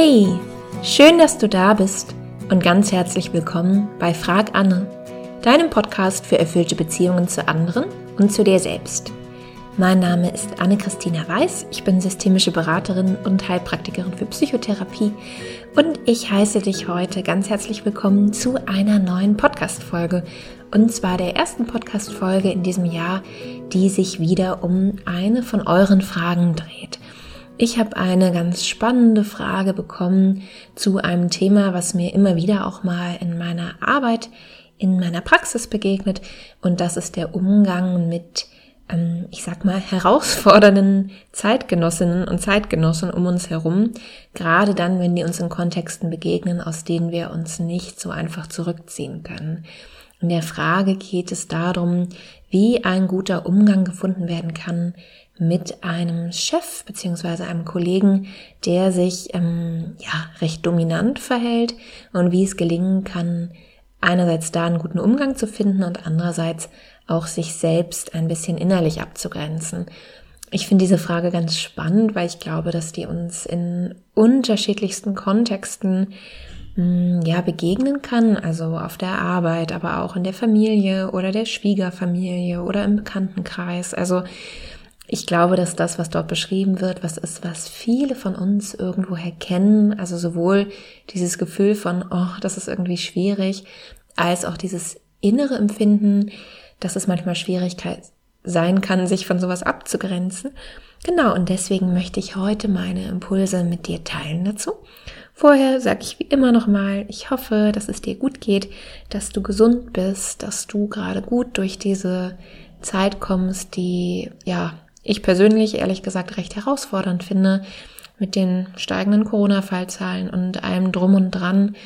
Hey, schön, dass du da bist und ganz herzlich willkommen bei Frag Anne, deinem Podcast für erfüllte Beziehungen zu anderen und zu dir selbst. Mein Name ist Anne-Christina Weiß, ich bin systemische Beraterin und Heilpraktikerin für Psychotherapie und ich heiße dich heute ganz herzlich willkommen zu einer neuen Podcast-Folge und zwar der ersten Podcast-Folge in diesem Jahr, die sich wieder um eine von euren Fragen dreht. Ich habe eine ganz spannende Frage bekommen zu einem Thema, was mir immer wieder auch mal in meiner Arbeit, in meiner Praxis begegnet. Und das ist der Umgang mit, ähm, ich sag mal, herausfordernden Zeitgenossinnen und Zeitgenossen um uns herum. Gerade dann, wenn die uns in Kontexten begegnen, aus denen wir uns nicht so einfach zurückziehen können. In der Frage geht es darum, wie ein guter Umgang gefunden werden kann mit einem Chef beziehungsweise einem Kollegen, der sich ähm, ja recht dominant verhält und wie es gelingen kann, einerseits da einen guten Umgang zu finden und andererseits auch sich selbst ein bisschen innerlich abzugrenzen. Ich finde diese Frage ganz spannend, weil ich glaube, dass die uns in unterschiedlichsten Kontexten hm, ja begegnen kann, also auf der Arbeit, aber auch in der Familie oder der Schwiegerfamilie oder im Bekanntenkreis. Also ich glaube, dass das, was dort beschrieben wird, was ist, was viele von uns irgendwoher kennen. Also sowohl dieses Gefühl von, oh, das ist irgendwie schwierig, als auch dieses innere Empfinden, dass es manchmal Schwierigkeit sein kann, sich von sowas abzugrenzen. Genau, und deswegen möchte ich heute meine Impulse mit dir teilen dazu. Vorher sage ich wie immer nochmal, ich hoffe, dass es dir gut geht, dass du gesund bist, dass du gerade gut durch diese Zeit kommst, die ja ich persönlich ehrlich gesagt recht herausfordernd finde mit den steigenden Corona-Fallzahlen und allem drum und dran.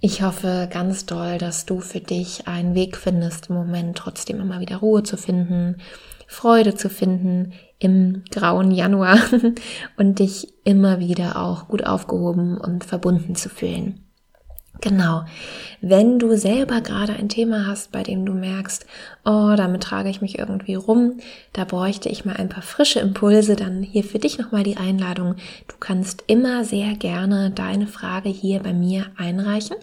Ich hoffe ganz doll, dass du für dich einen Weg findest, im Moment trotzdem immer wieder Ruhe zu finden, Freude zu finden im grauen Januar und dich immer wieder auch gut aufgehoben und verbunden zu fühlen. Genau. Wenn du selber gerade ein Thema hast, bei dem du merkst, oh, damit trage ich mich irgendwie rum, da bräuchte ich mal ein paar frische Impulse, dann hier für dich nochmal die Einladung. Du kannst immer sehr gerne deine Frage hier bei mir einreichen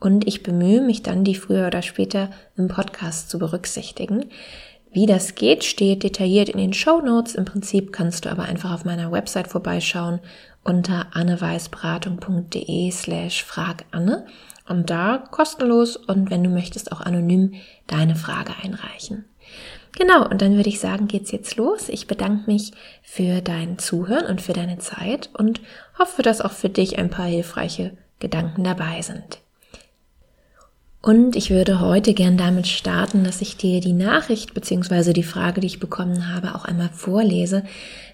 und ich bemühe mich dann, die früher oder später im Podcast zu berücksichtigen. Wie das geht, steht detailliert in den Show Notes. Im Prinzip kannst du aber einfach auf meiner Website vorbeischauen unter anneweißberatung.de slash fraganne und da kostenlos und wenn du möchtest auch anonym deine Frage einreichen. Genau, und dann würde ich sagen, geht's jetzt los. Ich bedanke mich für dein Zuhören und für deine Zeit und hoffe, dass auch für dich ein paar hilfreiche Gedanken dabei sind. Und ich würde heute gern damit starten, dass ich dir die Nachricht bzw. die Frage, die ich bekommen habe, auch einmal vorlese,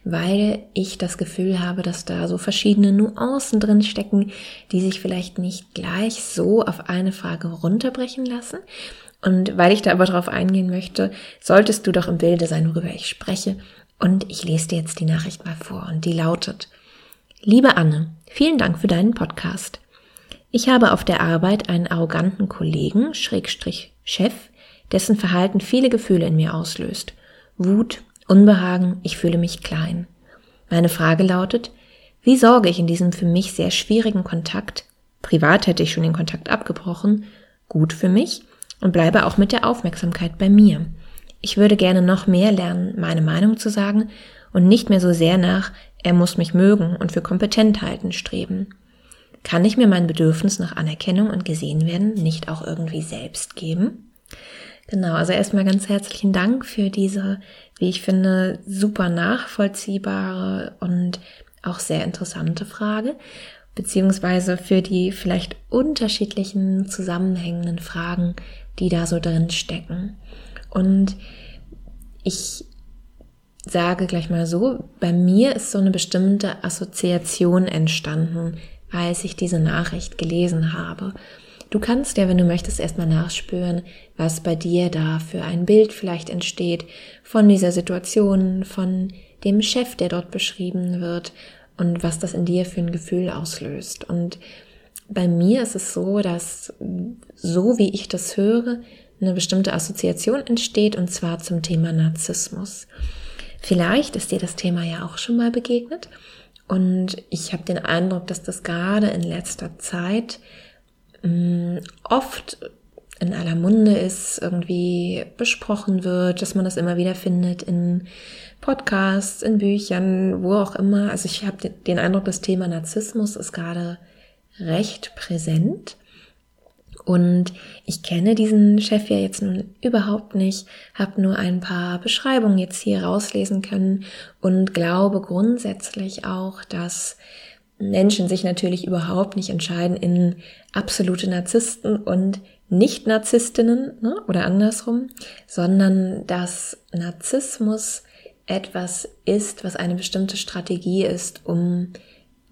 weil ich das Gefühl habe, dass da so verschiedene Nuancen drin stecken, die sich vielleicht nicht gleich so auf eine Frage runterbrechen lassen. Und weil ich da aber drauf eingehen möchte, solltest du doch im Bilde sein, worüber ich spreche. Und ich lese dir jetzt die Nachricht mal vor und die lautet, Liebe Anne, vielen Dank für deinen Podcast. Ich habe auf der Arbeit einen arroganten Kollegen, Schrägstrich Chef, dessen Verhalten viele Gefühle in mir auslöst. Wut, Unbehagen, ich fühle mich klein. Meine Frage lautet, wie sorge ich in diesem für mich sehr schwierigen Kontakt, privat hätte ich schon den Kontakt abgebrochen, gut für mich und bleibe auch mit der Aufmerksamkeit bei mir. Ich würde gerne noch mehr lernen, meine Meinung zu sagen und nicht mehr so sehr nach, er muss mich mögen und für kompetent halten streben. Kann ich mir mein Bedürfnis nach Anerkennung und gesehen werden nicht auch irgendwie selbst geben? Genau, also erstmal ganz herzlichen Dank für diese, wie ich finde, super nachvollziehbare und auch sehr interessante Frage, beziehungsweise für die vielleicht unterschiedlichen zusammenhängenden Fragen, die da so drin stecken. Und ich sage gleich mal so, bei mir ist so eine bestimmte Assoziation entstanden als ich diese Nachricht gelesen habe. Du kannst ja, wenn du möchtest, erstmal nachspüren, was bei dir da für ein Bild vielleicht entsteht von dieser Situation, von dem Chef, der dort beschrieben wird und was das in dir für ein Gefühl auslöst. Und bei mir ist es so, dass so wie ich das höre, eine bestimmte Assoziation entsteht und zwar zum Thema Narzissmus. Vielleicht ist dir das Thema ja auch schon mal begegnet Und ich habe den Eindruck, dass das gerade in letzter Zeit mh, mm, oft in aller Munde ist, irgendwie besprochen wird, dass man das immer wieder findet in Podcasts, in Büchern, wo auch immer. Also ich habe den Eindruck, das Thema Narzissmus ist gerade recht präsent. Und ich kenne diesen Chef ja jetzt nun überhaupt nicht, habe nur ein paar Beschreibungen jetzt hier rauslesen können und glaube grundsätzlich auch, dass Menschen sich natürlich überhaupt nicht entscheiden in absolute Narzissten und Nicht-Narzisstinnen ne, oder andersrum, sondern dass Narzissmus etwas ist, was eine bestimmte Strategie ist, um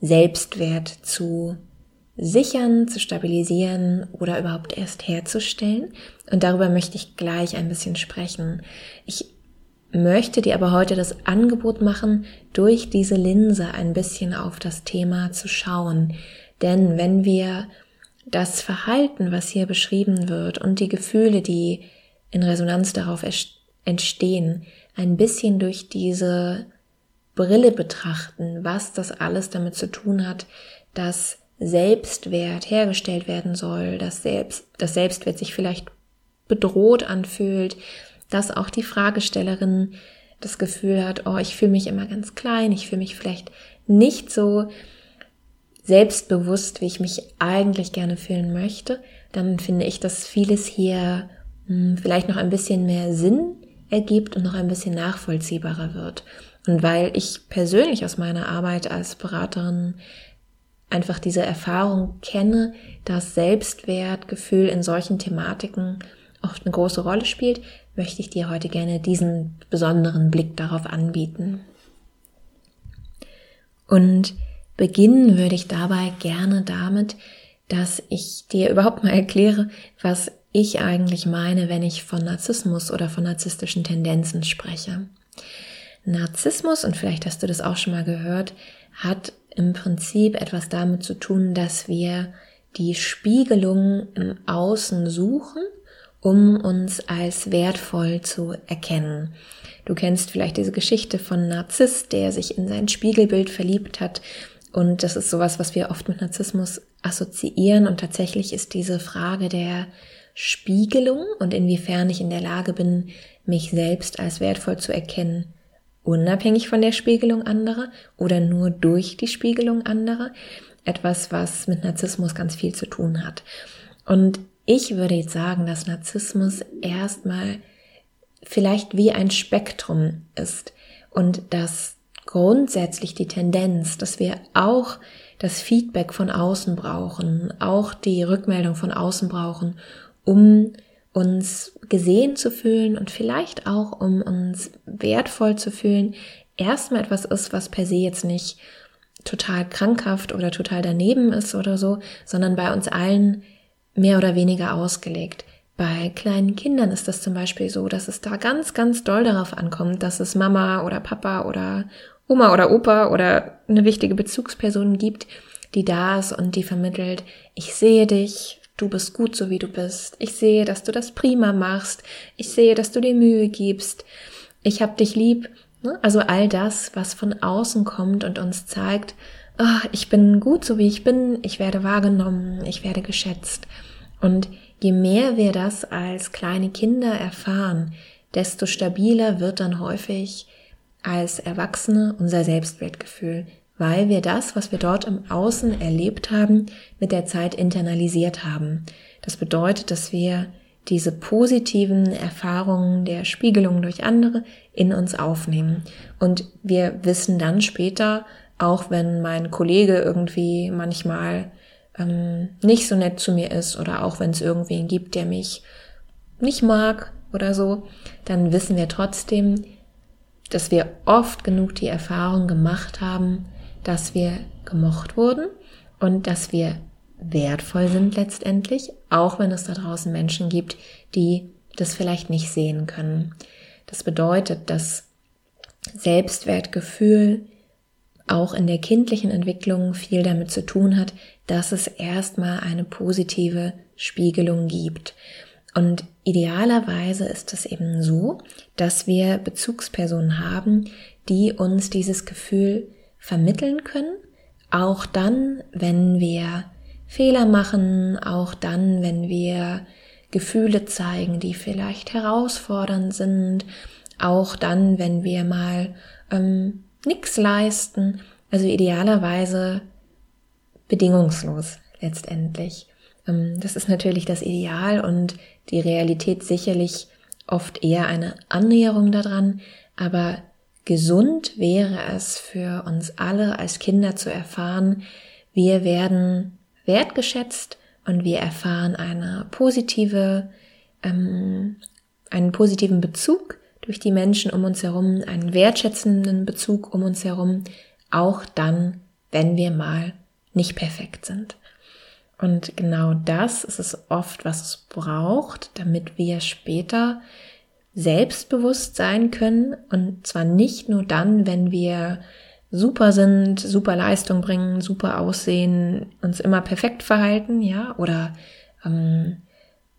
Selbstwert zu sichern, zu stabilisieren oder überhaupt erst herzustellen. Und darüber möchte ich gleich ein bisschen sprechen. Ich möchte dir aber heute das Angebot machen, durch diese Linse ein bisschen auf das Thema zu schauen. Denn wenn wir das Verhalten, was hier beschrieben wird und die Gefühle, die in Resonanz darauf entstehen, ein bisschen durch diese Brille betrachten, was das alles damit zu tun hat, dass Selbstwert hergestellt werden soll, dass Selbst, das Selbstwert sich vielleicht bedroht anfühlt, dass auch die Fragestellerin das Gefühl hat, oh, ich fühle mich immer ganz klein, ich fühle mich vielleicht nicht so selbstbewusst, wie ich mich eigentlich gerne fühlen möchte, dann finde ich, dass vieles hier hm, vielleicht noch ein bisschen mehr Sinn ergibt und noch ein bisschen nachvollziehbarer wird. Und weil ich persönlich aus meiner Arbeit als Beraterin einfach diese Erfahrung kenne, dass Selbstwertgefühl in solchen Thematiken oft eine große Rolle spielt, möchte ich dir heute gerne diesen besonderen Blick darauf anbieten. Und beginnen würde ich dabei gerne damit, dass ich dir überhaupt mal erkläre, was ich eigentlich meine, wenn ich von Narzissmus oder von narzisstischen Tendenzen spreche. Narzissmus, und vielleicht hast du das auch schon mal gehört, hat im Prinzip etwas damit zu tun, dass wir die Spiegelung im Außen suchen, um uns als wertvoll zu erkennen. Du kennst vielleicht diese Geschichte von Narziss, der sich in sein Spiegelbild verliebt hat. Und das ist sowas, was wir oft mit Narzissmus assoziieren. Und tatsächlich ist diese Frage der Spiegelung und inwiefern ich in der Lage bin, mich selbst als wertvoll zu erkennen, unabhängig von der Spiegelung anderer oder nur durch die Spiegelung anderer, etwas, was mit Narzissmus ganz viel zu tun hat. Und ich würde jetzt sagen, dass Narzissmus erstmal vielleicht wie ein Spektrum ist und dass grundsätzlich die Tendenz, dass wir auch das Feedback von außen brauchen, auch die Rückmeldung von außen brauchen, um uns gesehen zu fühlen und vielleicht auch um uns wertvoll zu fühlen, erstmal etwas ist, was per se jetzt nicht total krankhaft oder total daneben ist oder so, sondern bei uns allen mehr oder weniger ausgelegt. Bei kleinen Kindern ist das zum Beispiel so, dass es da ganz, ganz doll darauf ankommt, dass es Mama oder Papa oder Oma oder Opa oder eine wichtige Bezugsperson gibt, die da ist und die vermittelt, ich sehe dich, du bist gut so wie du bist. Ich sehe, dass du das prima machst. Ich sehe, dass du dir Mühe gibst. Ich hab dich lieb. Ne? Also all das, was von außen kommt und uns zeigt, oh, ich bin gut so wie ich bin, ich werde wahrgenommen, ich werde geschätzt. Und je mehr wir das als kleine Kinder erfahren, desto stabiler wird dann häufig als Erwachsene unser Selbstwertgefühl, weil wir das, was wir dort im Außen erlebt haben, mit der Zeit internalisiert haben. Das bedeutet, dass wir diese positiven Erfahrungen der Spiegelung durch andere in uns aufnehmen. Und wir wissen dann später, auch wenn mein Kollege irgendwie manchmal ähm, nicht so nett zu mir ist oder auch wenn es irgendwen gibt, der mich nicht mag oder so, dann wissen wir trotzdem, dass wir oft genug die Erfahrung gemacht haben, dass wir gemocht wurden und dass wir wertvoll sind letztendlich, auch wenn es da draußen Menschen gibt, die das vielleicht nicht sehen können. Das bedeutet, dass Selbstwertgefühl auch in der kindlichen Entwicklung viel damit zu tun hat, dass es erstmal eine positive Spiegelung gibt. Und idealerweise ist es eben so, dass wir Bezugspersonen haben, die uns dieses Gefühl vermitteln können, auch dann, wenn wir Fehler machen, auch dann, wenn wir Gefühle zeigen, die vielleicht herausfordernd sind, auch dann, wenn wir mal ähm, nichts leisten, also idealerweise bedingungslos letztendlich. Ähm, das ist natürlich das Ideal und die Realität sicherlich oft eher eine Annäherung daran, aber gesund wäre es für uns alle als Kinder zu erfahren, wir werden wertgeschätzt und wir erfahren eine positive, ähm, einen positiven Bezug durch die Menschen um uns herum, einen wertschätzenden Bezug um uns herum, auch dann, wenn wir mal nicht perfekt sind. Und genau das ist es oft, was es braucht, damit wir später selbstbewusst sein können. Und zwar nicht nur dann, wenn wir super sind, super Leistung bringen, super aussehen, uns immer perfekt verhalten, ja, oder ähm,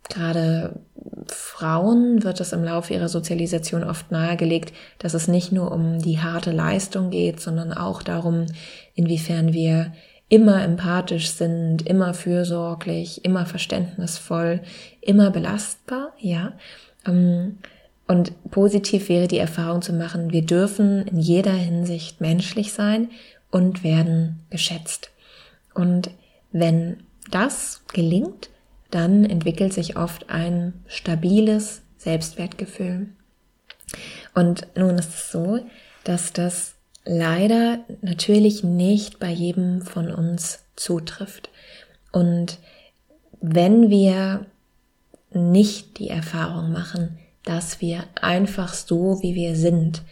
gerade Frauen wird es im Laufe ihrer Sozialisation oft nahegelegt, dass es nicht nur um die harte Leistung geht, sondern auch darum, inwiefern wir immer empathisch sind, immer fürsorglich, immer verständnisvoll, immer belastbar, ja. Ähm, und positiv wäre die Erfahrung zu machen, wir dürfen in jeder Hinsicht menschlich sein und werden geschätzt. Und wenn das gelingt, dann entwickelt sich oft ein stabiles Selbstwertgefühl. Und nun ist es so, dass das leider natürlich nicht bei jedem von uns zutrifft. Und wenn wir nicht die Erfahrung machen, dass wir einfach so, wie wir sind,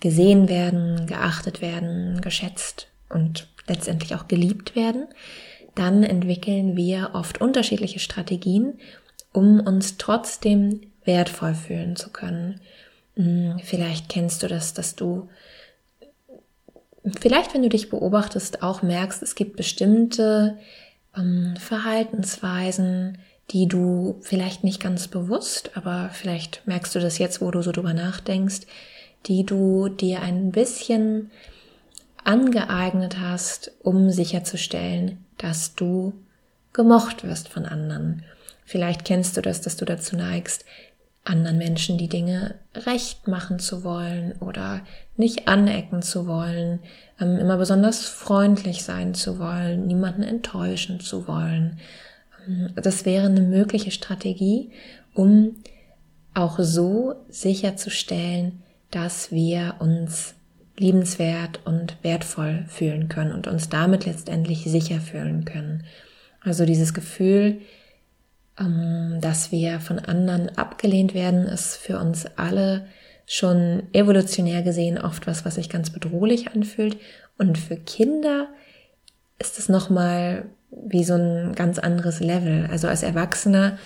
gesehen werden, geachtet werden, geschätzt und letztendlich auch geliebt werden, dann entwickeln wir oft unterschiedliche Strategien, um uns trotzdem wertvoll fühlen zu können. Hm, vielleicht kennst du das, dass du vielleicht, wenn du dich beobachtest, auch merkst, es gibt bestimmte ähm, Verhaltensweisen, die du vielleicht nicht ganz bewusst, aber vielleicht merkst du das jetzt, wo du so drüber nachdenkst, die du dir ein bisschen angeeignet hast, um sicherzustellen, dass du gemocht wirst von anderen. Vielleicht kennst du das, dass du dazu neigst, anderen Menschen die Dinge recht machen zu wollen oder nicht anecken zu wollen, ähm, immer besonders freundlich sein zu wollen, niemanden enttäuschen zu wollen. Das wäre eine mögliche Strategie, um auch so sicherzustellen, dass wir uns liebenswert und wertvoll fühlen können und uns damit letztendlich sicher fühlen können. Also dieses Gefühl, ähm, dass wir von anderen abgelehnt werden, ist für uns alle schon evolutionär gesehen oft was, was sich ganz bedrohlich anfühlt. Und für Kinder ist es nochmal wie so ein ganz anderes Level. Also als Erwachsener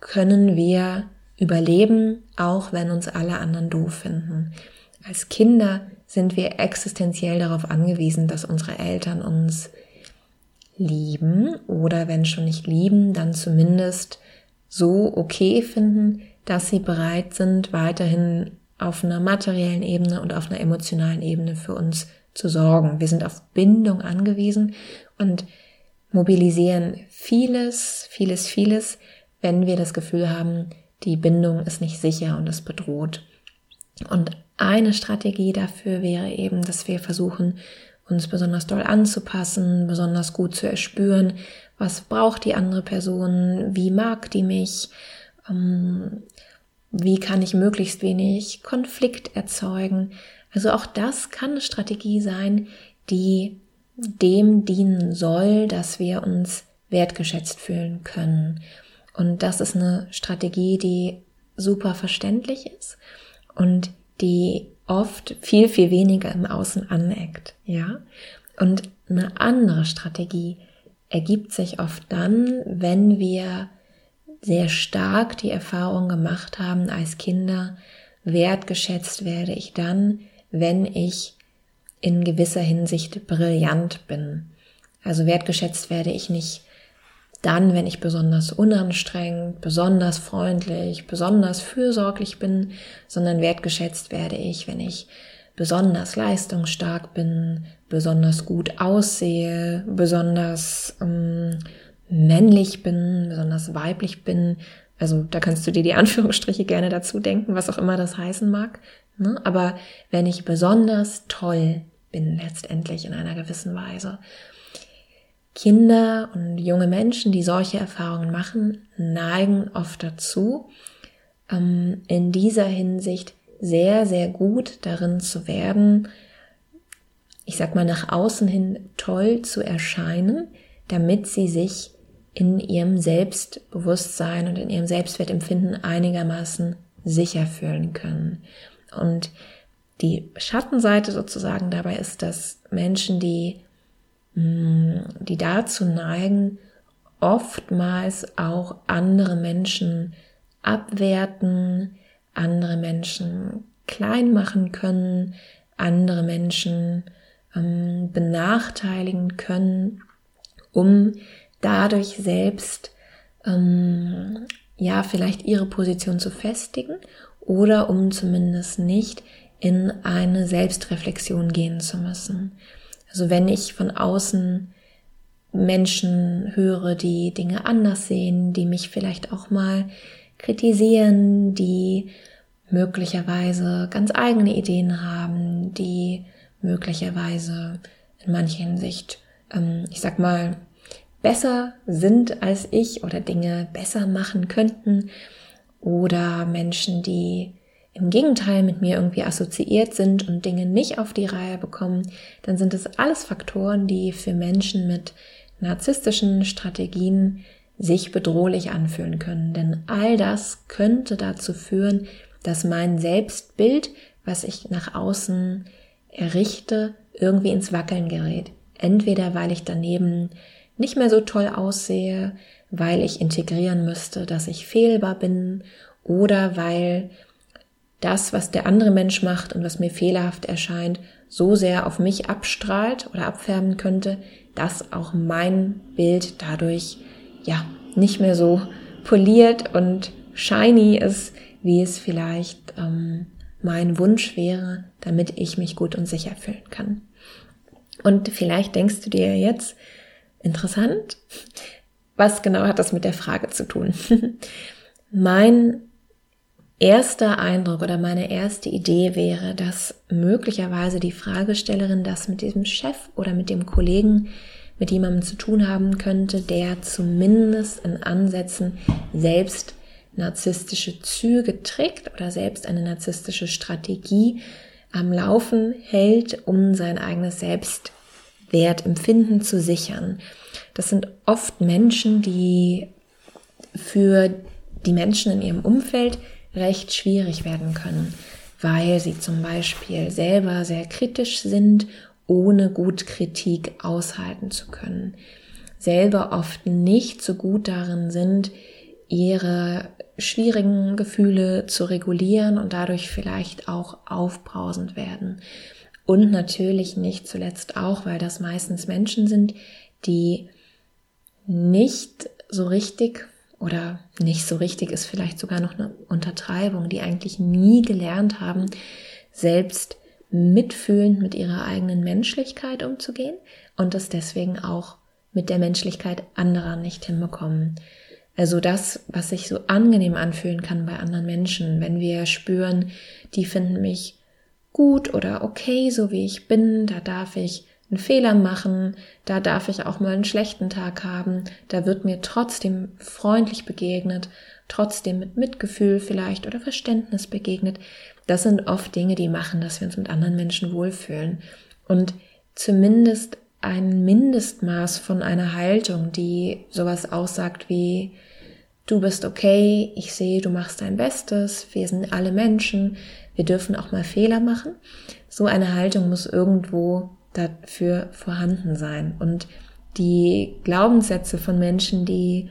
können wir überleben, auch wenn uns alle anderen doof finden. Als Kinder sind wir existenziell darauf angewiesen, dass unsere Eltern uns lieben oder wenn schon nicht lieben, dann zumindest so okay finden, dass sie bereit sind, weiterhin auf einer materiellen Ebene und auf einer emotionalen Ebene für uns zu sorgen. Wir sind auf Bindung angewiesen und mobilisieren vieles, vieles, vieles, wenn wir das Gefühl haben, die Bindung ist nicht sicher und es bedroht. Und eine Strategie dafür wäre eben, dass wir versuchen, uns besonders doll anzupassen, besonders gut zu erspüren, was braucht die andere Person, wie mag die mich, ähm, wie kann ich möglichst wenig Konflikt erzeugen. Also auch das kann eine Strategie sein, die dem dienen soll, dass wir uns wertgeschätzt fühlen können. Und das ist eine Strategie, die super verständlich ist und die oft viel, viel weniger im Außen aneckt, ja. Und eine andere Strategie ergibt sich oft dann, wenn wir sehr stark die Erfahrung gemacht haben als Kinder, wertgeschätzt werde ich dann, wenn ich in gewisser Hinsicht brillant bin. Also wertgeschätzt werde ich nicht dann, wenn ich besonders unanstrengend, besonders freundlich, besonders fürsorglich bin, sondern wertgeschätzt werde ich, wenn ich besonders leistungsstark bin, besonders gut aussehe, besonders ähm, männlich bin, besonders weiblich bin. Also da kannst du dir die Anführungsstriche gerne dazu denken, was auch immer das heißen mag. Ne? Aber wenn ich besonders toll bin letztendlich in einer gewissen Weise. Kinder und junge Menschen, die solche Erfahrungen machen, neigen oft dazu, ähm, in dieser Hinsicht sehr, sehr gut darin zu werden, ich sag mal, nach außen hin toll zu erscheinen, damit sie sich in ihrem Selbstbewusstsein und in ihrem Selbstwertempfinden einigermaßen sicher fühlen können. Und die Schattenseite sozusagen dabei ist, dass Menschen, die, mm, die dazu neigen, oftmals auch andere Menschen abwerten, andere Menschen klein machen können, andere Menschen ähm, benachteiligen können, um dadurch selbst ähm, ja vielleicht ihre Position zu festigen oder um zumindest nicht in eine Selbstreflexion gehen zu müssen. Also wenn ich von außen Menschen höre, die Dinge anders sehen, die mich vielleicht auch mal kritisieren, die möglicherweise ganz eigene Ideen haben, die möglicherweise in mancher Hinsicht, ähm, ich sag mal, besser sind als ich oder Dinge besser machen könnten oder Menschen, die im Gegenteil mit mir irgendwie assoziiert sind und Dinge nicht auf die Reihe bekommen, dann sind es alles Faktoren, die für Menschen mit narzisstischen Strategien sich bedrohlich anfühlen können. Denn all das könnte dazu führen, dass mein Selbstbild, was ich nach außen errichte, irgendwie ins Wackeln gerät. Entweder weil ich daneben nicht mehr so toll aussehe, weil ich integrieren müsste, dass ich fehlbar bin oder weil das, was der andere Mensch macht und was mir fehlerhaft erscheint, so sehr auf mich abstrahlt oder abfärben könnte, dass auch mein Bild dadurch ja nicht mehr so poliert und shiny ist, wie es vielleicht ähm, mein Wunsch wäre, damit ich mich gut und sicher fühlen kann. Und vielleicht denkst du dir jetzt, interessant, was genau hat das mit der Frage zu tun? mein erster Eindruck oder meine erste Idee wäre, dass möglicherweise die Fragestellerin das mit diesem Chef oder mit dem Kollegen mit jemandem zu tun haben könnte, der zumindest in Ansätzen selbst narzisstische Züge trägt oder selbst eine narzisstische Strategie am Laufen hält, um sein eigenes Selbstwertempfinden zu sichern. Das sind oft Menschen, die für die Menschen in ihrem Umfeld recht schwierig werden können, weil sie zum Beispiel selber sehr kritisch sind, ohne gut Kritik aushalten zu können, selber oft nicht so gut darin sind, ihre schwierigen Gefühle zu regulieren und dadurch vielleicht auch aufbrausend werden. Und natürlich nicht zuletzt auch, weil das meistens Menschen sind, die nicht so richtig oder nicht so richtig ist vielleicht sogar noch eine Untertreibung, die eigentlich nie gelernt haben, selbst mitfühlend mit ihrer eigenen Menschlichkeit umzugehen und das deswegen auch mit der Menschlichkeit anderer nicht hinbekommen. Also das, was sich so angenehm anfühlen kann bei anderen Menschen, wenn wir spüren, die finden mich gut oder okay, so wie ich bin, da darf ich einen Fehler machen, da darf ich auch mal einen schlechten Tag haben, da wird mir trotzdem freundlich begegnet, trotzdem mit Mitgefühl vielleicht oder Verständnis begegnet. Das sind oft Dinge, die machen, dass wir uns mit anderen Menschen wohlfühlen. Und zumindest ein Mindestmaß von einer Haltung, die sowas aussagt wie, du bist okay, ich sehe, du machst dein Bestes, wir sind alle Menschen, wir dürfen auch mal Fehler machen. So eine Haltung muss irgendwo dafür vorhanden sein. Und die Glaubenssätze von Menschen, die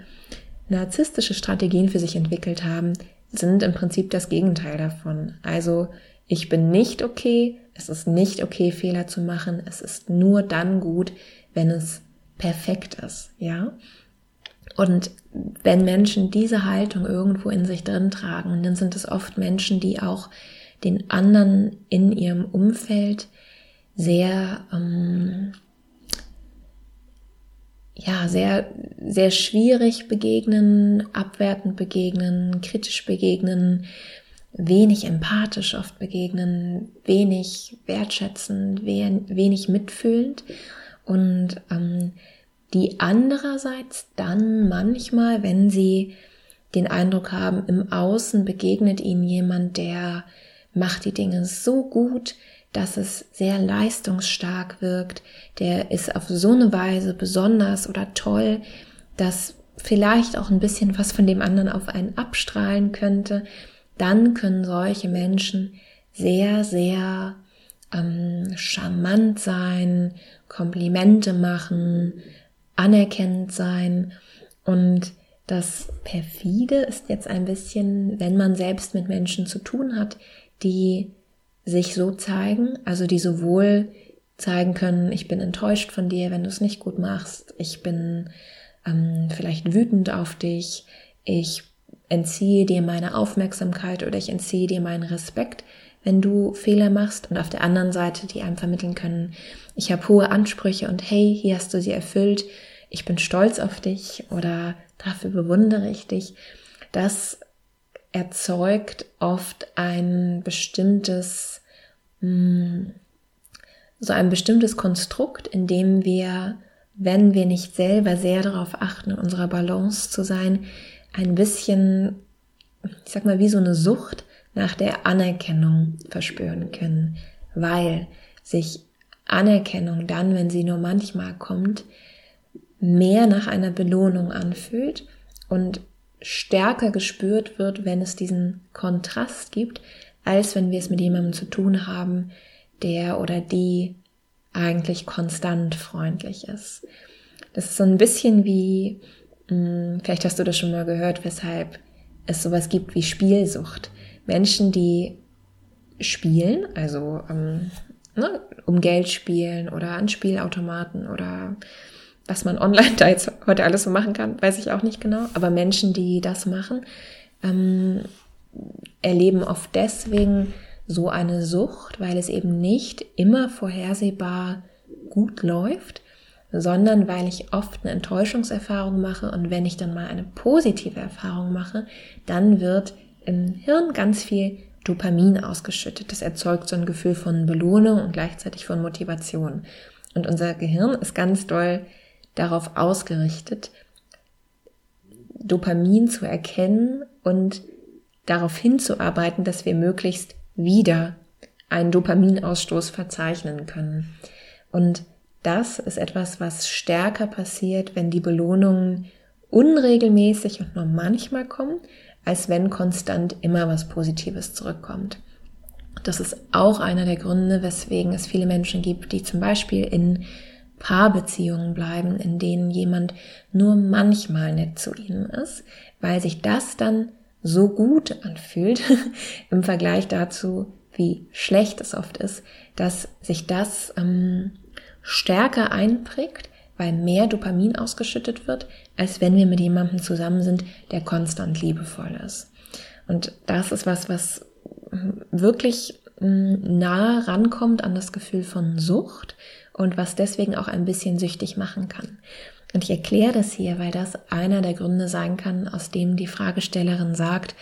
narzisstische Strategien für sich entwickelt haben, sind im Prinzip das Gegenteil davon. Also ich bin nicht okay, es ist nicht okay, Fehler zu machen, es ist nur dann gut, wenn es perfekt ist, ja? Und wenn Menschen diese Haltung irgendwo in sich drin tragen, dann sind es oft Menschen, die auch den anderen in ihrem Umfeld sehr, ähm, ja, sehr, sehr schwierig begegnen, abwertend begegnen, kritisch begegnen, wenig empathisch oft begegnen, wenig wertschätzend, wenig mitfühlend. Und ähm, die andererseits dann manchmal, wenn sie den Eindruck haben, im Außen begegnet ihnen jemand, der macht die Dinge so gut, dass es sehr leistungsstark wirkt, der ist auf so eine Weise besonders oder toll, dass vielleicht auch ein bisschen was von dem anderen auf einen abstrahlen könnte, dann können solche Menschen sehr, sehr ähm, charmant sein, Komplimente machen, anerkennend sein. Und das perfide ist jetzt ein bisschen, wenn man selbst mit Menschen zu tun hat, die sich so zeigen, also die sowohl zeigen können, ich bin enttäuscht von dir, wenn du es nicht gut machst, ich bin ähm, vielleicht wütend auf dich, ich entziehe dir meine Aufmerksamkeit oder ich entziehe dir meinen Respekt, wenn du Fehler machst und auf der anderen Seite, die einem vermitteln können, ich habe hohe Ansprüche und hey, hier hast du sie erfüllt, ich bin stolz auf dich oder dafür bewundere ich dich. Das erzeugt oft ein bestimmtes, hm, so ein bestimmtes Konstrukt, in dem wir, wenn wir nicht selber sehr darauf achten, in unserer Balance zu sein, ein bisschen, ich sag mal, wie so eine Sucht nach der Anerkennung verspüren können, weil sich Anerkennung dann, wenn sie nur manchmal kommt, mehr nach einer Belohnung anfühlt und stärker gespürt wird, wenn es diesen Kontrast gibt, als wenn wir es mit jemandem zu tun haben, der oder die eigentlich konstant freundlich ist. Das ist so ein bisschen wie, hm, vielleicht hast du das schon mal gehört, weshalb es sowas gibt wie Spielsucht. Menschen, die spielen, also ähm, ne, um Geld spielen oder an Spielautomaten oder was man online da jetzt heute alles so machen kann, weiß ich auch nicht genau. Aber Menschen, die das machen, ähm, erleben oft deswegen so eine Sucht, weil es eben nicht immer vorhersehbar gut läuft, sondern weil ich oft eine Enttäuschungserfahrung mache und wenn ich dann mal eine positive Erfahrung mache, dann wird im Hirn ganz viel Dopamin ausgeschüttet. Das erzeugt so ein Gefühl von Belohnung und gleichzeitig von Motivation. Und unser Gehirn ist ganz doll darauf ausgerichtet, Dopamin zu erkennen und darauf hinzuarbeiten, dass wir möglichst wieder einen Dopaminausstoß verzeichnen können. Und das ist etwas, was stärker passiert, wenn die Belohnungen unregelmäßig und nur manchmal kommen, als wenn konstant immer was Positives zurückkommt. Das ist auch einer der Gründe, weswegen es viele Menschen gibt, die zum Beispiel in Paarbeziehungen bleiben, in denen jemand nur manchmal nett zu ihnen ist, weil sich das dann so gut anfühlt im Vergleich dazu, wie schlecht es oft ist, dass sich das ähm, stärker einprägt, weil mehr Dopamin ausgeschüttet wird, als wenn wir mit jemandem zusammen sind, der konstant liebevoll ist. Und das ist was, was wirklich hm, nah rankommt an das Gefühl von Sucht und was deswegen auch ein bisschen süchtig machen kann. Und ich erkläre das hier, weil das einer der Gründe sein kann, aus dem die Fragestellerin sagt,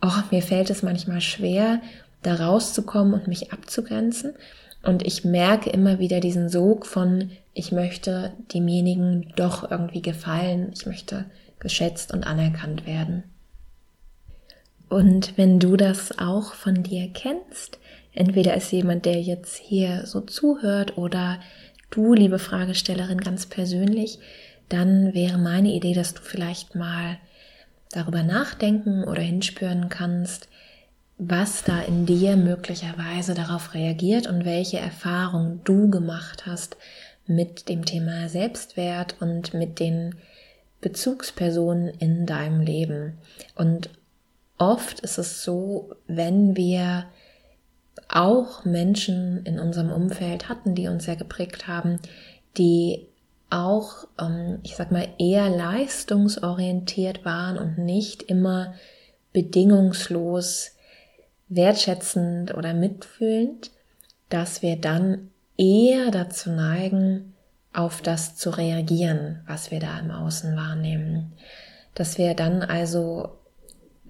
oh, mir fällt es manchmal schwer, da rauszukommen und mich abzugrenzen. Und ich merke immer wieder diesen Sog von, ich möchte demjenigen doch irgendwie gefallen, ich möchte geschätzt und anerkannt werden. Und wenn du das auch von dir kennst, Entweder ist jemand, der jetzt hier so zuhört oder du, liebe Fragestellerin, ganz persönlich, dann wäre meine Idee, dass du vielleicht mal darüber nachdenken oder hinspüren kannst, was da in dir möglicherweise darauf reagiert und welche Erfahrungen du gemacht hast mit dem Thema Selbstwert und mit den Bezugspersonen in deinem Leben. Und oft ist es so, wenn wir auch Menschen in unserem Umfeld hatten, die uns sehr geprägt haben, die auch, ähm, ich sag mal, eher leistungsorientiert waren und nicht immer bedingungslos wertschätzend oder mitfühlend, dass wir dann eher dazu neigen, auf das zu reagieren, was wir da im Außen wahrnehmen. Dass wir dann also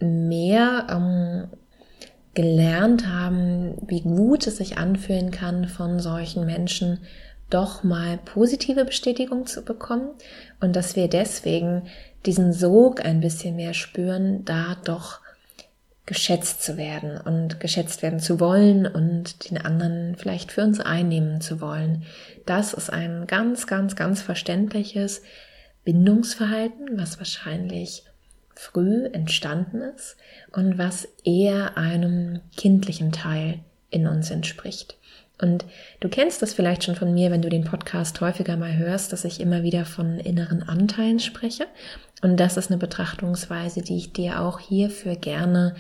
mehr ähm, gelernt haben, wie gut es sich anfühlen kann, von solchen Menschen doch mal positive Bestätigung zu bekommen und dass wir deswegen diesen Sog ein bisschen mehr spüren, da doch geschätzt zu werden und geschätzt werden zu wollen und den anderen vielleicht für uns einnehmen zu wollen. Das ist ein ganz, ganz, ganz verständliches Bindungsverhalten, was wahrscheinlich früh entstanden ist und was eher einem kindlichen Teil in uns entspricht. Und du kennst das vielleicht schon von mir, wenn du den Podcast häufiger mal hörst, dass ich immer wieder von inneren Anteilen spreche. Und das ist eine Betrachtungsweise, die ich dir auch hierfür gerne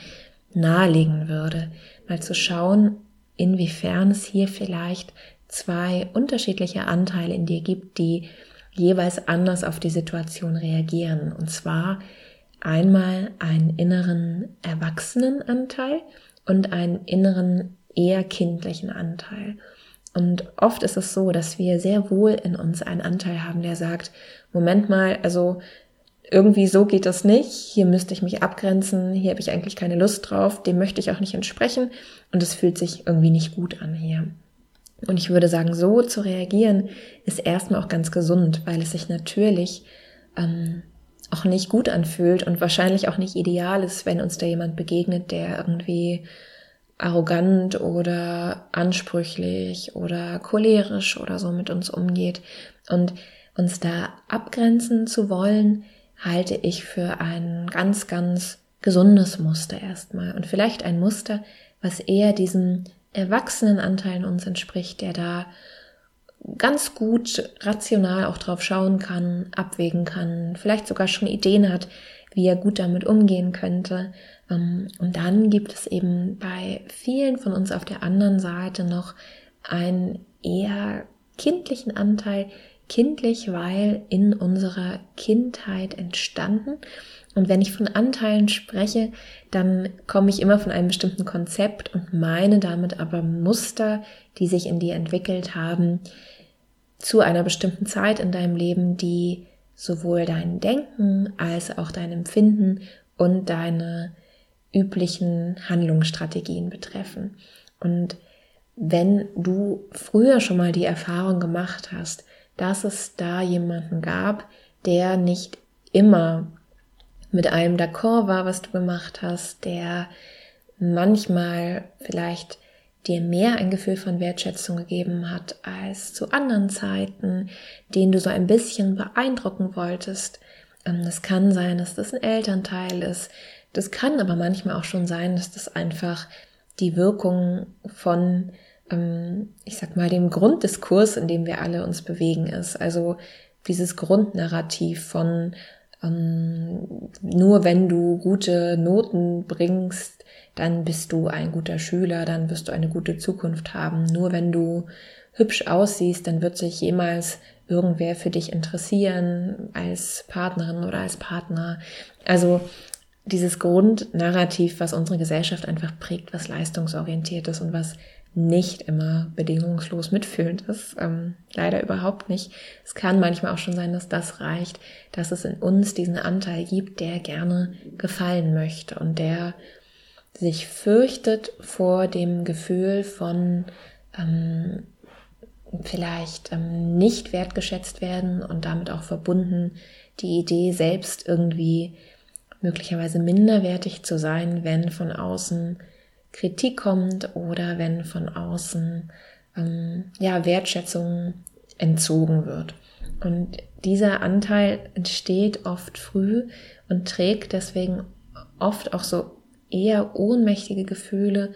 nahelegen würde, mal zu schauen, inwiefern es hier vielleicht zwei unterschiedliche Anteile in dir gibt, die jeweils anders auf die Situation reagieren. Und zwar einmal einen inneren Erwachsenenanteil und einen inneren eher kindlichen Anteil. Und oft ist es so, dass wir sehr wohl in uns einen Anteil haben, der sagt, Moment mal, also irgendwie so geht das nicht, hier müsste ich mich abgrenzen, hier habe ich eigentlich keine Lust drauf, dem möchte ich auch nicht entsprechen und es fühlt sich irgendwie nicht gut an hier. Und ich würde sagen, so zu reagieren ist erstmal auch ganz gesund, weil es sich natürlich ähm, auch nicht gut anfühlt und wahrscheinlich auch nicht ideal ist, wenn uns da jemand begegnet, der irgendwie arrogant oder ansprüchlich oder cholerisch oder so mit uns umgeht. Und uns da abgrenzen zu wollen, halte ich für ein ganz, ganz gesundes Muster erstmal. Und vielleicht ein Muster, was eher diesem erwachsenen Anteil in uns entspricht, der da ganz gut rational auch drauf schauen kann, abwägen kann, vielleicht sogar schon Ideen hat, wie er gut damit umgehen könnte. Ähm, und dann gibt es eben bei vielen von uns auf der anderen Seite noch einen eher kindlichen Anteil, kindlich, weil in unserer Kindheit entstanden. Und wenn ich von Anteilen spreche, dann komme ich immer von einem bestimmten Konzept und meine damit aber Muster, die sich in dir entwickelt haben, zu einer bestimmten Zeit in deinem Leben, die sowohl dein Denken als auch dein Empfinden und deine üblichen Handlungsstrategien betreffen. Und wenn du früher schon mal die Erfahrung gemacht hast, dass es da jemanden gab, der nicht immer mit allem d'accord war, was du gemacht hast, der manchmal vielleicht dir mehr ein Gefühl von Wertschätzung gegeben hat als zu anderen Zeiten, den du so ein bisschen beeindrucken wolltest. Ähm, das kann sein, dass das ein Elternteil ist. Das kann aber manchmal auch schon sein, dass das einfach die Wirkung von, ähm, ich sag mal, dem Grunddiskurs, in dem wir alle uns bewegen, ist. Also dieses Grundnarrativ von ähm, nur wenn du gute Noten bringst, dann bist du ein guter Schüler, dann wirst du eine gute Zukunft haben. Nur wenn du hübsch aussiehst, dann wird sich jemals irgendwer für dich interessieren als Partnerin oder als Partner. Also dieses Grundnarrativ, was unsere Gesellschaft einfach prägt, was leistungsorientiert ist und was nicht immer bedingungslos mitfühlend ist. Ähm, leider überhaupt nicht. Es kann manchmal auch schon sein, dass das reicht, dass es in uns diesen Anteil gibt, der gerne gefallen möchte und der sich fürchtet vor dem Gefühl von ähm, vielleicht ähm, nicht wertgeschätzt werden und damit auch verbunden die Idee selbst irgendwie möglicherweise minderwertig zu sein, wenn von außen Kritik kommt oder wenn von außen ähm, ja Wertschätzung entzogen wird. Und dieser Anteil entsteht oft früh und trägt deswegen oft auch so eher ohnmächtige Gefühle,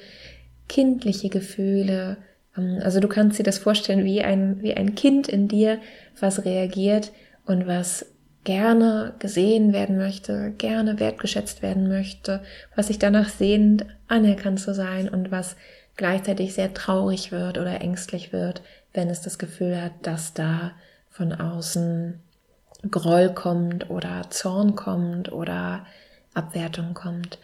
kindliche Gefühle. Ähm, also du kannst dir das vorstellen wie ein, wie ein Kind in dir, was reagiert und was gerne gesehen werden möchte, gerne wertgeschätzt werden möchte, was sich danach sehnt, anerkannt zu sein und was gleichzeitig sehr traurig wird oder ängstlich wird, wenn es das Gefühl hat, dass da von außen Groll kommt oder Zorn kommt oder Abwertung kommt.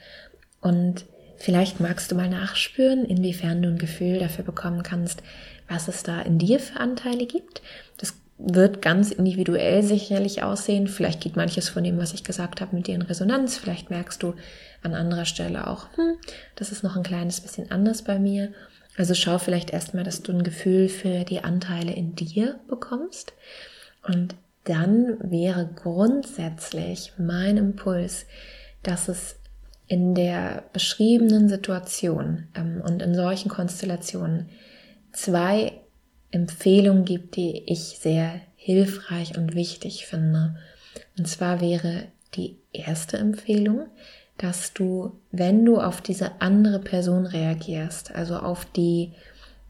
Und Vielleicht magst du mal nachspüren, inwiefern du ein Gefühl dafür bekommen kannst, was es da in dir für Anteile gibt. Das wird ganz individuell sicherlich aussehen. Vielleicht geht manches von dem, was ich gesagt habe, mit dir in Resonanz. Vielleicht merkst du an anderer Stelle auch, hm, das ist noch ein kleines bisschen anders bei mir. Also schau vielleicht erstmal, dass du ein Gefühl für die Anteile in dir bekommst. Und dann wäre grundsätzlich mein Impuls, dass es in der beschriebenen Situation ähm, und in solchen Konstellationen zwei Empfehlungen gibt, die ich sehr hilfreich und wichtig finde. Und zwar wäre die erste Empfehlung, dass du, wenn du auf diese andere Person reagierst, also auf die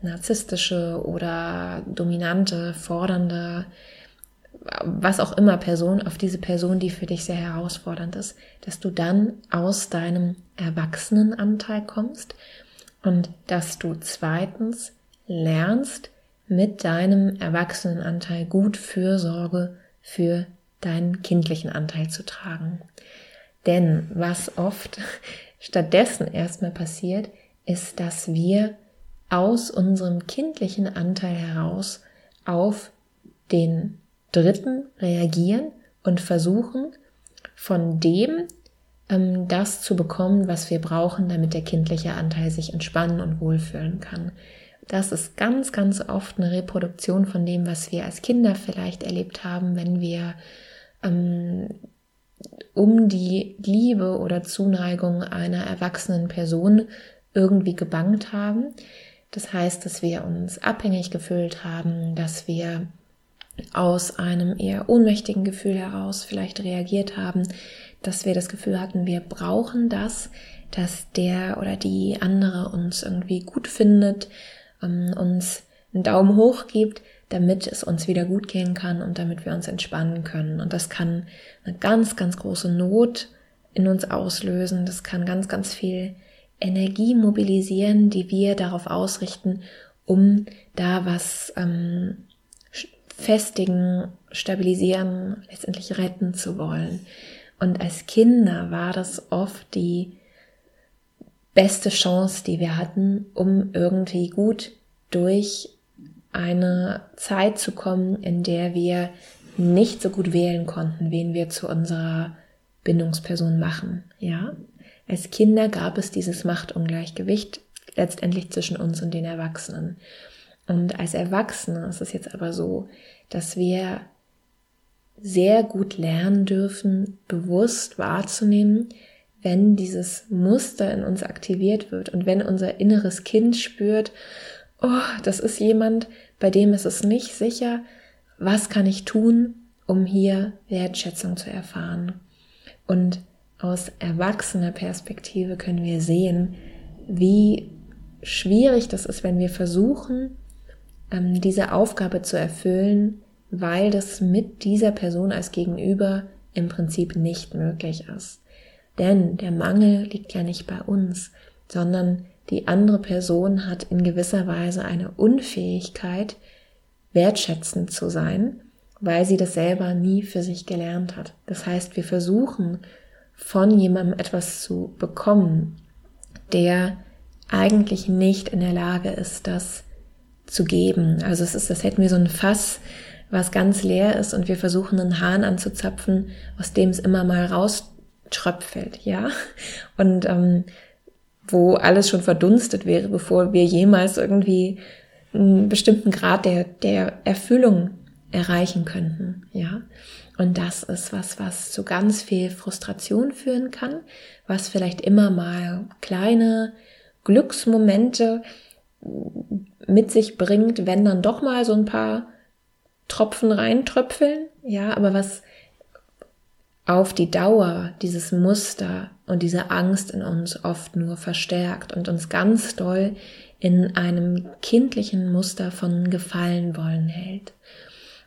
narzisstische oder dominante, fordernde, was auch immer Person, auf diese Person, die für dich sehr herausfordernd ist, dass du dann aus deinem Erwachsenenanteil kommst und dass du zweitens lernst, mit deinem Erwachsenenanteil gut Fürsorge für deinen kindlichen Anteil zu tragen. Denn was oft stattdessen erstmal passiert, ist, dass wir aus unserem kindlichen Anteil heraus auf den Dritten reagieren und versuchen, von dem ähm, das zu bekommen, was wir brauchen, damit der kindliche Anteil sich entspannen und wohlfühlen kann. Das ist ganz, ganz oft eine Reproduktion von dem, was wir als Kinder vielleicht erlebt haben, wenn wir ähm, um die Liebe oder Zuneigung einer erwachsenen Person irgendwie gebangt haben. Das heißt, dass wir uns abhängig gefühlt haben, dass wir aus einem eher ohnmächtigen Gefühl heraus vielleicht reagiert haben, dass wir das Gefühl hatten, wir brauchen das, dass der oder die andere uns irgendwie gut findet, ähm, uns einen Daumen hoch gibt, damit es uns wieder gut gehen kann und damit wir uns entspannen können. Und das kann eine ganz, ganz große Not in uns auslösen. Das kann ganz, ganz viel Energie mobilisieren, die wir darauf ausrichten, um da was ähm, festigen, stabilisieren, letztendlich retten zu wollen. Und als Kinder war das oft die beste Chance, die wir hatten, um irgendwie gut durch eine Zeit zu kommen, in der wir nicht so gut wählen konnten, wen wir zu unserer Bindungsperson machen. Ja, als Kinder gab es dieses Machtungleichgewicht letztendlich zwischen uns und den Erwachsenen. Und als Erwachsene ist es jetzt aber so, dass wir sehr gut lernen dürfen, bewusst wahrzunehmen, wenn dieses Muster in uns aktiviert wird und wenn unser inneres Kind spürt, oh, das ist jemand, bei dem ist es nicht sicher, was kann ich tun, um hier Wertschätzung zu erfahren. Und aus erwachsener Perspektive können wir sehen, wie schwierig das ist, wenn wir versuchen, ähm, diese Aufgabe zu erfüllen, weil das mit dieser Person als Gegenüber im Prinzip nicht möglich ist. Denn der Mangel liegt ja nicht bei uns, sondern die andere Person hat in gewisser Weise eine Unfähigkeit, wertschätzend zu sein, weil sie das selber nie für sich gelernt hat. Das heißt, wir versuchen von jemandem etwas zu bekommen, der eigentlich nicht in der Lage ist, das zu geben. Also es ist, das hätten wir so ein Fass, was ganz leer ist und wir versuchen einen Hahn anzuzapfen, aus dem es immer mal rauströpfelt, ja. Und ähm, wo alles schon verdunstet wäre, bevor wir jemals irgendwie einen bestimmten Grad der, der Erfüllung erreichen könnten, ja. Und das ist was, was zu ganz viel Frustration führen kann, was vielleicht immer mal kleine Glücksmomente mit sich bringt, wenn dann doch mal so ein paar Tropfen reintröpfeln, ja, aber was auf die Dauer dieses Muster und diese Angst in uns oft nur verstärkt und uns ganz doll in einem kindlichen Muster von Gefallen wollen hält.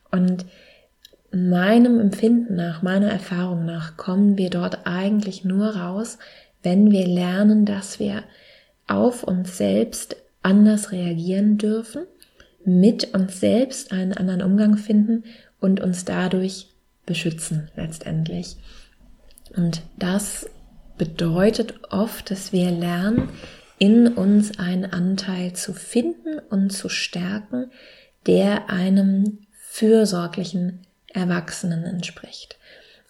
Und meinem Empfinden nach, meiner Erfahrung nach, kommen wir dort eigentlich nur raus, wenn wir lernen, dass wir auf uns selbst anders reagieren dürfen, mit uns selbst einen anderen Umgang finden und uns dadurch beschützen letztendlich. Und das bedeutet oft, dass wir lernen, in uns einen Anteil zu finden und zu stärken, der einem fürsorglichen Erwachsenen entspricht.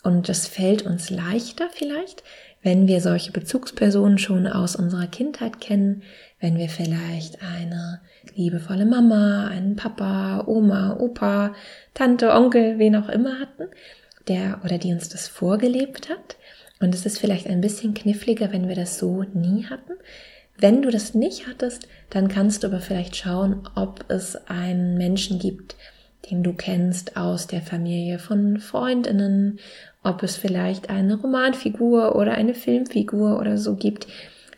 Und das fällt uns leichter vielleicht, wenn wir solche Bezugspersonen schon aus unserer Kindheit kennen, wenn wir vielleicht eine liebevolle Mama, einen Papa, Oma, Opa, Tante, Onkel, wen auch immer hatten, der oder die uns das vorgelebt hat. Und es ist vielleicht ein bisschen kniffliger, wenn wir das so nie hatten. Wenn du das nicht hattest, dann kannst du aber vielleicht schauen, ob es einen Menschen gibt, den du kennst aus der Familie von Freundinnen, ob es vielleicht eine Romanfigur oder eine Filmfigur oder so gibt,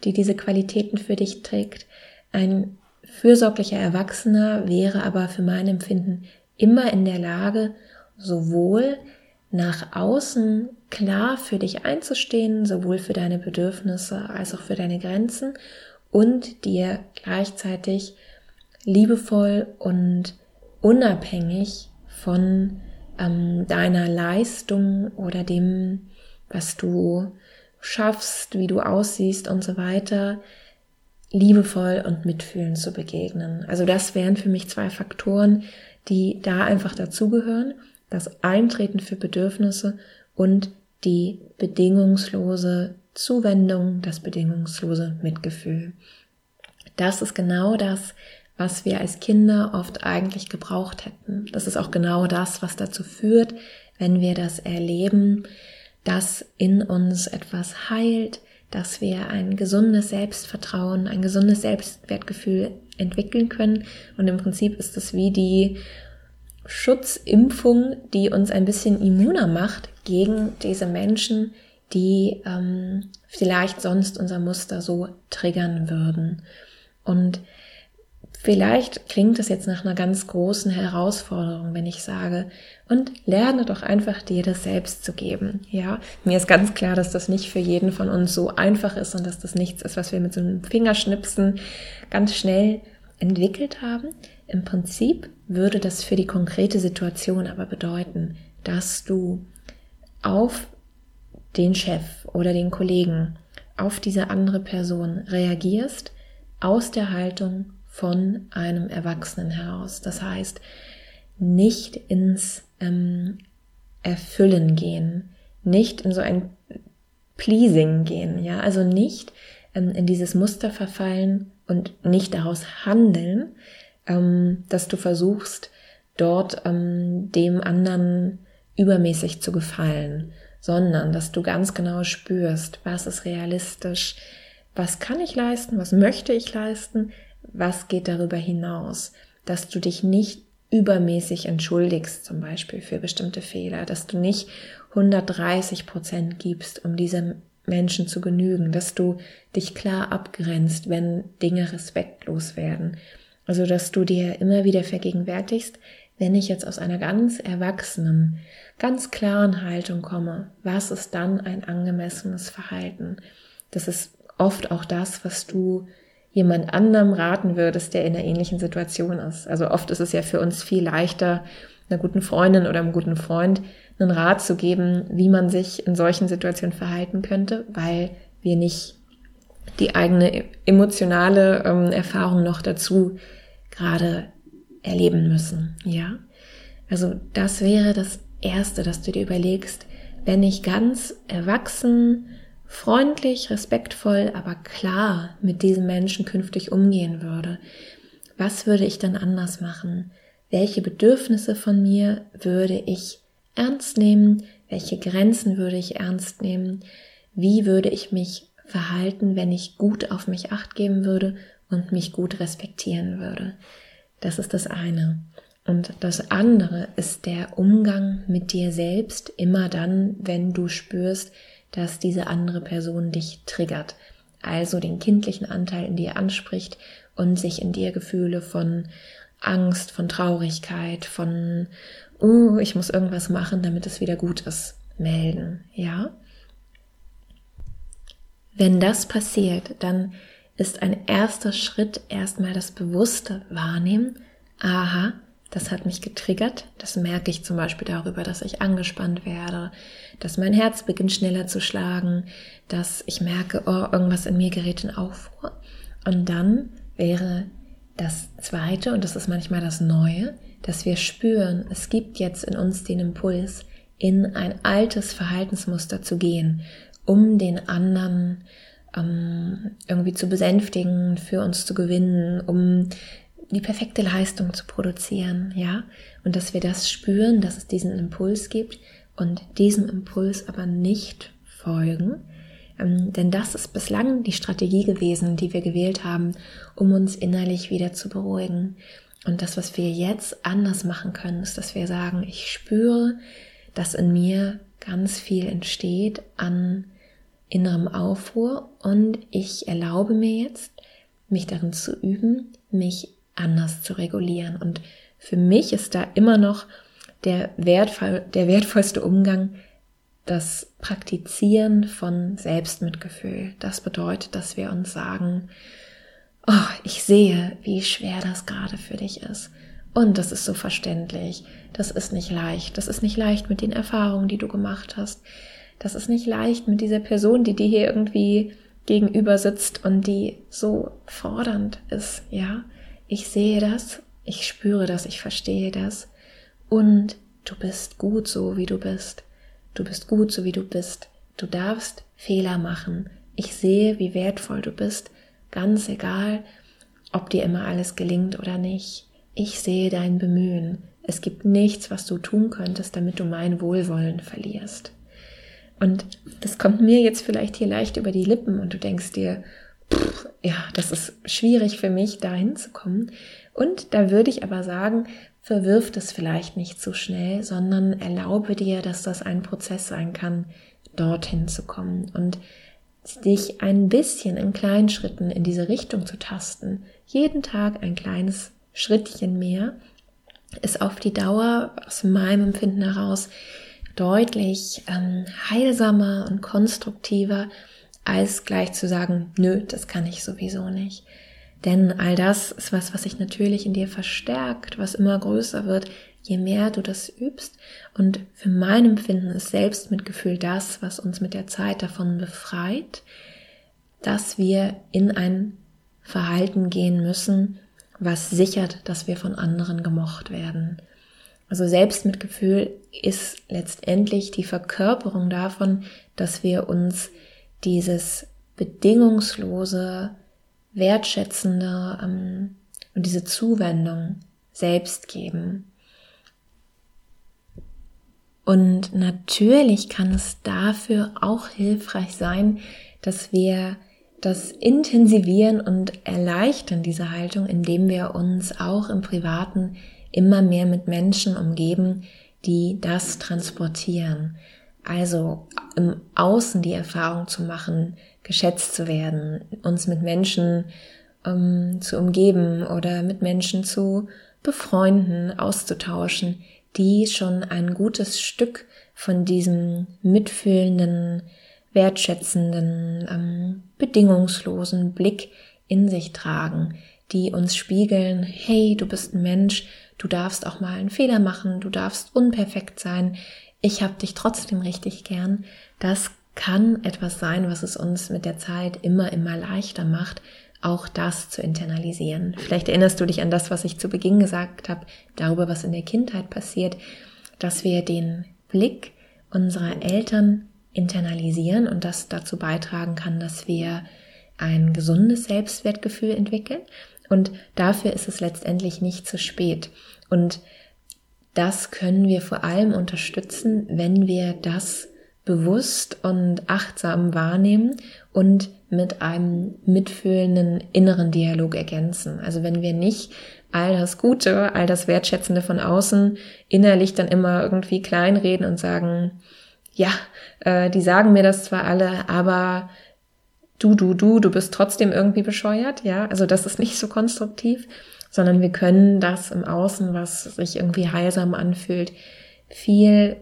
die diese Qualitäten für dich trägt. Ein fürsorglicher Erwachsener wäre aber für mein Empfinden immer in der Lage, sowohl nach außen klar für dich einzustehen, sowohl für deine Bedürfnisse als auch für deine Grenzen und dir gleichzeitig liebevoll und unabhängig von ähm, deiner Leistung oder dem, was du schaffst, wie du aussiehst und so weiter, liebevoll und mitfühlend zu begegnen. Also das wären für mich zwei Faktoren, die da einfach dazugehören. Das Eintreten für Bedürfnisse und die bedingungslose Zuwendung, das bedingungslose Mitgefühl. Das ist genau das, was wir als Kinder oft eigentlich gebraucht hätten. Das ist auch genau das, was dazu führt, wenn wir das erleben, dass in uns etwas heilt, dass wir ein gesundes Selbstvertrauen, ein gesundes Selbstwertgefühl entwickeln können. Und im Prinzip ist das wie die Schutzimpfung, die uns ein bisschen immuner macht gegen diese Menschen, die ähm, vielleicht sonst unser Muster so triggern würden. Und Vielleicht klingt es jetzt nach einer ganz großen Herausforderung, wenn ich sage, und lerne doch einfach dir das selbst zu geben. Ja, mir ist ganz klar, dass das nicht für jeden von uns so einfach ist und dass das nichts ist, was wir mit so einem Fingerschnipsen ganz schnell entwickelt haben. Im Prinzip würde das für die konkrete Situation aber bedeuten, dass du auf den Chef oder den Kollegen, auf diese andere Person reagierst aus der Haltung von einem Erwachsenen heraus. Das heißt, nicht ins ähm, Erfüllen gehen, nicht in so ein Pleasing gehen, ja, also nicht ähm, in dieses Muster verfallen und nicht daraus handeln, ähm, dass du versuchst, dort ähm, dem anderen übermäßig zu gefallen, sondern dass du ganz genau spürst, was ist realistisch, was kann ich leisten, was möchte ich leisten, was geht darüber hinaus, dass du dich nicht übermäßig entschuldigst, zum Beispiel für bestimmte Fehler, dass du nicht 130 Prozent gibst, um diesem Menschen zu genügen, dass du dich klar abgrenzt, wenn Dinge respektlos werden. Also, dass du dir immer wieder vergegenwärtigst, wenn ich jetzt aus einer ganz erwachsenen, ganz klaren Haltung komme, was ist dann ein angemessenes Verhalten? Das ist oft auch das, was du jemand anderem raten würdest, der in einer ähnlichen Situation ist. Also oft ist es ja für uns viel leichter, einer guten Freundin oder einem guten Freund einen Rat zu geben, wie man sich in solchen Situationen verhalten könnte, weil wir nicht die eigene emotionale ähm, Erfahrung noch dazu gerade erleben müssen. Ja, also das wäre das erste, dass du dir überlegst, wenn ich ganz erwachsen freundlich, respektvoll, aber klar mit diesem Menschen künftig umgehen würde, was würde ich dann anders machen? Welche Bedürfnisse von mir würde ich ernst nehmen? Welche Grenzen würde ich ernst nehmen? Wie würde ich mich verhalten, wenn ich gut auf mich acht geben würde und mich gut respektieren würde? Das ist das eine. Und das andere ist der Umgang mit dir selbst immer dann, wenn du spürst, dass diese andere Person dich triggert, also den kindlichen Anteil in dir anspricht und sich in dir Gefühle von Angst, von Traurigkeit, von, oh, ich muss irgendwas machen, damit es wieder gut ist, melden, ja? Wenn das passiert, dann ist ein erster Schritt erstmal das bewusste Wahrnehmen, aha, das hat mich getriggert. Das merke ich zum Beispiel darüber, dass ich angespannt werde, dass mein Herz beginnt schneller zu schlagen, dass ich merke, oh, irgendwas in mir gerät in Aufruhr. Und dann wäre das Zweite, und das ist manchmal das Neue, dass wir spüren, es gibt jetzt in uns den Impuls, in ein altes Verhaltensmuster zu gehen, um den anderen ähm, irgendwie zu besänftigen, für uns zu gewinnen, um die perfekte Leistung zu produzieren, ja, und dass wir das spüren, dass es diesen Impuls gibt und diesem Impuls aber nicht folgen, ähm, denn das ist bislang die Strategie gewesen, die wir gewählt haben, um uns innerlich wieder zu beruhigen. Und das, was wir jetzt anders machen können, ist, dass wir sagen, ich spüre, dass in mir ganz viel entsteht an innerem Aufruhr und ich erlaube mir jetzt, mich darin zu üben, mich anders zu regulieren. Und für mich ist da immer noch der, wertvoll, der wertvollste Umgang das Praktizieren von Selbstmitgefühl. Das bedeutet, dass wir uns sagen, oh, ich sehe, wie schwer das gerade für dich ist. Und das ist so verständlich. Das ist nicht leicht. Das ist nicht leicht mit den Erfahrungen, die du gemacht hast. Das ist nicht leicht mit dieser Person, die dir hier irgendwie gegenüber sitzt und die so fordernd ist, ja. Ich sehe das, ich spüre das, ich verstehe das und du bist gut so, wie du bist. Du bist gut so, wie du bist. Du darfst Fehler machen. Ich sehe, wie wertvoll du bist, ganz egal, ob dir immer alles gelingt oder nicht. Ich sehe dein Bemühen. Es gibt nichts, was du tun könntest, damit du mein Wohlwollen verlierst. Und das kommt mir jetzt vielleicht hier leicht über die Lippen und du denkst dir, pff, ja, das ist schwierig für mich, da hinzukommen. Und da würde ich aber sagen, verwirf das vielleicht nicht so schnell, sondern erlaube dir, dass das ein Prozess sein kann, dorthin zu kommen und dich ein bisschen in kleinen Schritten in diese Richtung zu tasten. Jeden Tag ein kleines Schrittchen mehr ist auf die Dauer aus meinem Empfinden heraus deutlich ähm, heilsamer und konstruktiver, als gleich zu sagen, nö, das kann ich sowieso nicht. Denn all das ist was, was sich natürlich in dir verstärkt, was immer größer wird, je mehr du das übst. Und für mein Empfinden ist Selbstmitgefühl das, was uns mit der Zeit davon befreit, dass wir in ein Verhalten gehen müssen, was sichert, dass wir von anderen gemocht werden. Also Selbstmitgefühl ist letztendlich die Verkörperung davon, dass wir uns dieses bedingungslose, wertschätzende ähm, und diese Zuwendung selbst geben. Und natürlich kann es dafür auch hilfreich sein, dass wir das intensivieren und erleichtern, diese Haltung, indem wir uns auch im Privaten immer mehr mit Menschen umgeben, die das transportieren. Also im Außen die Erfahrung zu machen, geschätzt zu werden, uns mit Menschen ähm, zu umgeben oder mit Menschen zu befreunden, auszutauschen, die schon ein gutes Stück von diesem mitfühlenden, wertschätzenden, ähm, bedingungslosen Blick in sich tragen, die uns spiegeln, hey, du bist ein Mensch, du darfst auch mal einen Fehler machen, du darfst unperfekt sein, ich hab dich trotzdem richtig gern. Das kann etwas sein, was es uns mit der Zeit immer, immer leichter macht, auch das zu internalisieren. Vielleicht erinnerst du dich an das, was ich zu Beginn gesagt habe, darüber, was in der Kindheit passiert, dass wir den Blick unserer Eltern internalisieren und das dazu beitragen kann, dass wir ein gesundes Selbstwertgefühl entwickeln. Und dafür ist es letztendlich nicht zu spät. Und das können wir vor allem unterstützen, wenn wir das bewusst und achtsam wahrnehmen und mit einem mitfühlenden inneren Dialog ergänzen. Also wenn wir nicht all das Gute, all das Wertschätzende von außen innerlich dann immer irgendwie kleinreden und sagen, ja, äh, die sagen mir das zwar alle, aber du, du, du, du bist trotzdem irgendwie bescheuert, ja, also das ist nicht so konstruktiv, sondern wir können das im Außen, was sich irgendwie heilsam anfühlt, viel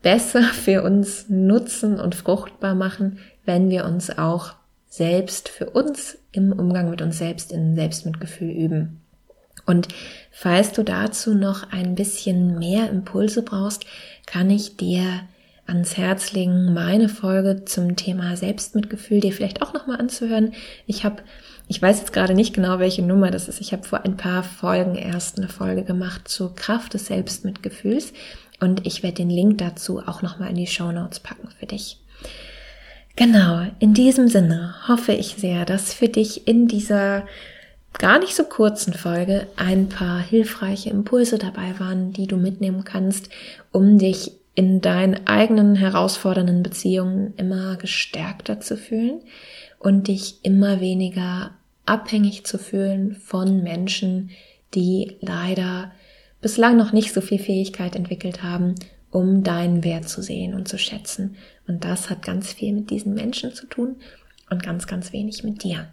besser für uns nutzen und fruchtbar machen, wenn wir uns auch selbst für uns im Umgang mit uns selbst in Selbstmitgefühl üben. Und falls du dazu noch ein bisschen mehr Impulse brauchst, kann ich dir ans Herz legen, meine Folge zum Thema Selbstmitgefühl dir vielleicht auch nochmal anzuhören. Ich habe, ich weiß jetzt gerade nicht genau, welche Nummer das ist. Ich habe vor ein paar Folgen erst eine Folge gemacht zur Kraft des Selbstmitgefühls und ich werde den Link dazu auch nochmal in die Show Notes packen für dich. Genau, in diesem Sinne hoffe ich sehr, dass für dich in dieser gar nicht so kurzen Folge ein paar hilfreiche Impulse dabei waren, die du mitnehmen kannst, um dich in deinen eigenen herausfordernden Beziehungen immer gestärkter zu fühlen und dich immer weniger abhängig zu fühlen von Menschen, die leider bislang noch nicht so viel Fähigkeit entwickelt haben, um deinen Wert zu sehen und zu schätzen. Und das hat ganz viel mit diesen Menschen zu tun und ganz, ganz wenig mit dir.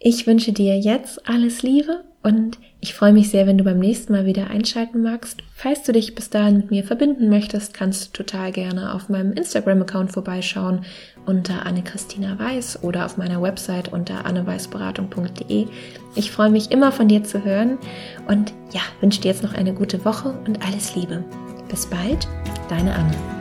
Ich wünsche dir jetzt alles Liebe und ich freue mich sehr, wenn du beim nächsten Mal wieder einschalten magst. Falls du dich bis dahin mit mir verbinden möchtest, kannst du total gerne auf meinem Instagram-Account vorbeischauen unter Anne-Christina Weiß oder auf meiner Website unter anneweißberatung.de. Ich freue mich immer von dir zu hören und ja, wünsche dir jetzt noch eine gute Woche und alles Liebe. Bis bald, deine Anne.